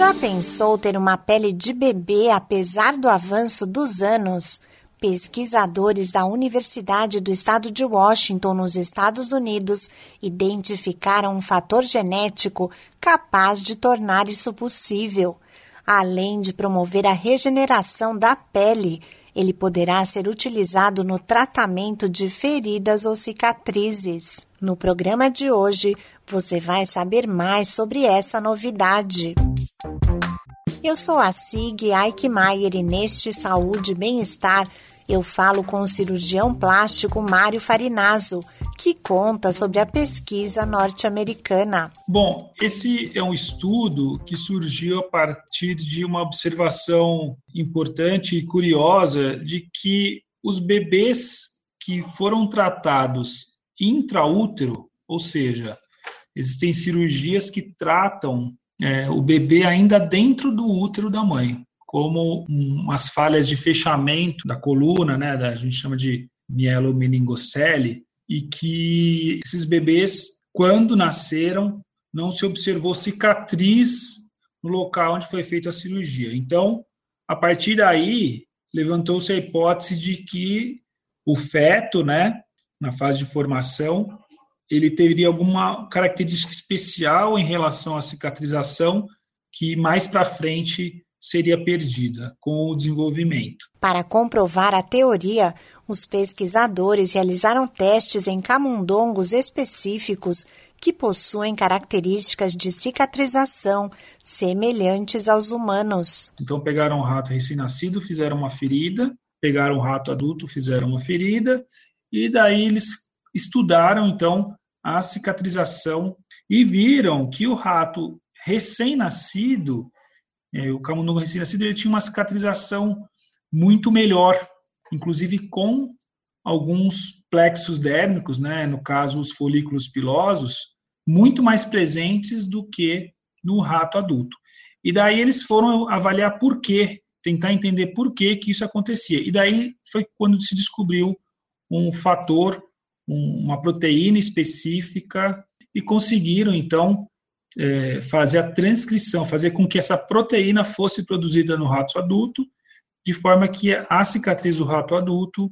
Já pensou ter uma pele de bebê apesar do avanço dos anos? Pesquisadores da Universidade do Estado de Washington, nos Estados Unidos, identificaram um fator genético capaz de tornar isso possível. Além de promover a regeneração da pele, ele poderá ser utilizado no tratamento de feridas ou cicatrizes. No programa de hoje, você vai saber mais sobre essa novidade. Eu sou a Sig Eichmeier e neste Saúde e Bem-Estar eu falo com o cirurgião plástico Mário Farinazo, que conta sobre a pesquisa norte-americana. Bom, esse é um estudo que surgiu a partir de uma observação importante e curiosa de que os bebês que foram tratados intraútero, ou seja, existem cirurgias que tratam é, o bebê ainda dentro do útero da mãe como umas falhas de fechamento da coluna, né, da, a gente chama de mielomeningocele, e que esses bebês, quando nasceram, não se observou cicatriz no local onde foi feita a cirurgia. Então, a partir daí, levantou-se a hipótese de que o feto, né, na fase de formação, ele teria alguma característica especial em relação à cicatrização que mais para frente seria perdida com o desenvolvimento. Para comprovar a teoria, os pesquisadores realizaram testes em camundongos específicos que possuem características de cicatrização semelhantes aos humanos. Então, pegaram um rato recém-nascido, fizeram uma ferida, pegaram um rato adulto, fizeram uma ferida, e daí eles estudaram, então, a cicatrização e viram que o rato recém-nascido é, o camundongo recém-nascido ele tinha uma cicatrização muito melhor, inclusive com alguns plexos dérmicos, né, no caso os folículos pilosos, muito mais presentes do que no rato adulto. E daí eles foram avaliar por quê, tentar entender por que que isso acontecia. E daí foi quando se descobriu um fator, uma proteína específica e conseguiram então é, fazer a transcrição, fazer com que essa proteína fosse produzida no rato adulto, de forma que a cicatriz do rato adulto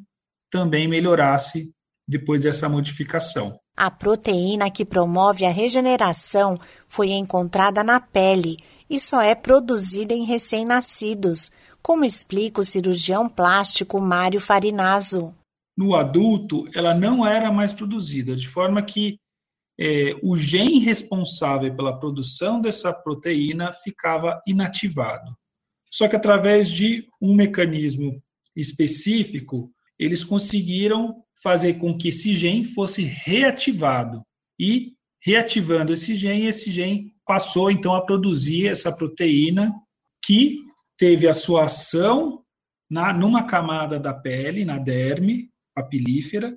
também melhorasse depois dessa modificação. A proteína que promove a regeneração foi encontrada na pele e só é produzida em recém-nascidos, como explica o cirurgião plástico Mário Farinazo. No adulto, ela não era mais produzida, de forma que é, o gene responsável pela produção dessa proteína ficava inativado. Só que através de um mecanismo específico, eles conseguiram fazer com que esse gene fosse reativado. E reativando esse gene, esse gene passou então a produzir essa proteína que teve a sua ação na, numa camada da pele, na derme papilífera,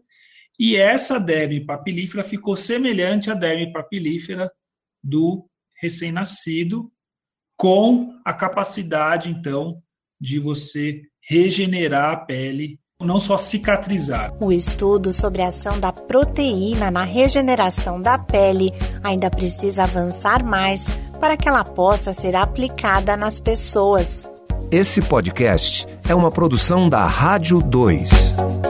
e essa derme papilífera ficou semelhante à derme papilífera do recém-nascido, com a capacidade, então, de você regenerar a pele, não só cicatrizar. O estudo sobre a ação da proteína na regeneração da pele ainda precisa avançar mais para que ela possa ser aplicada nas pessoas. Esse podcast é uma produção da Rádio 2.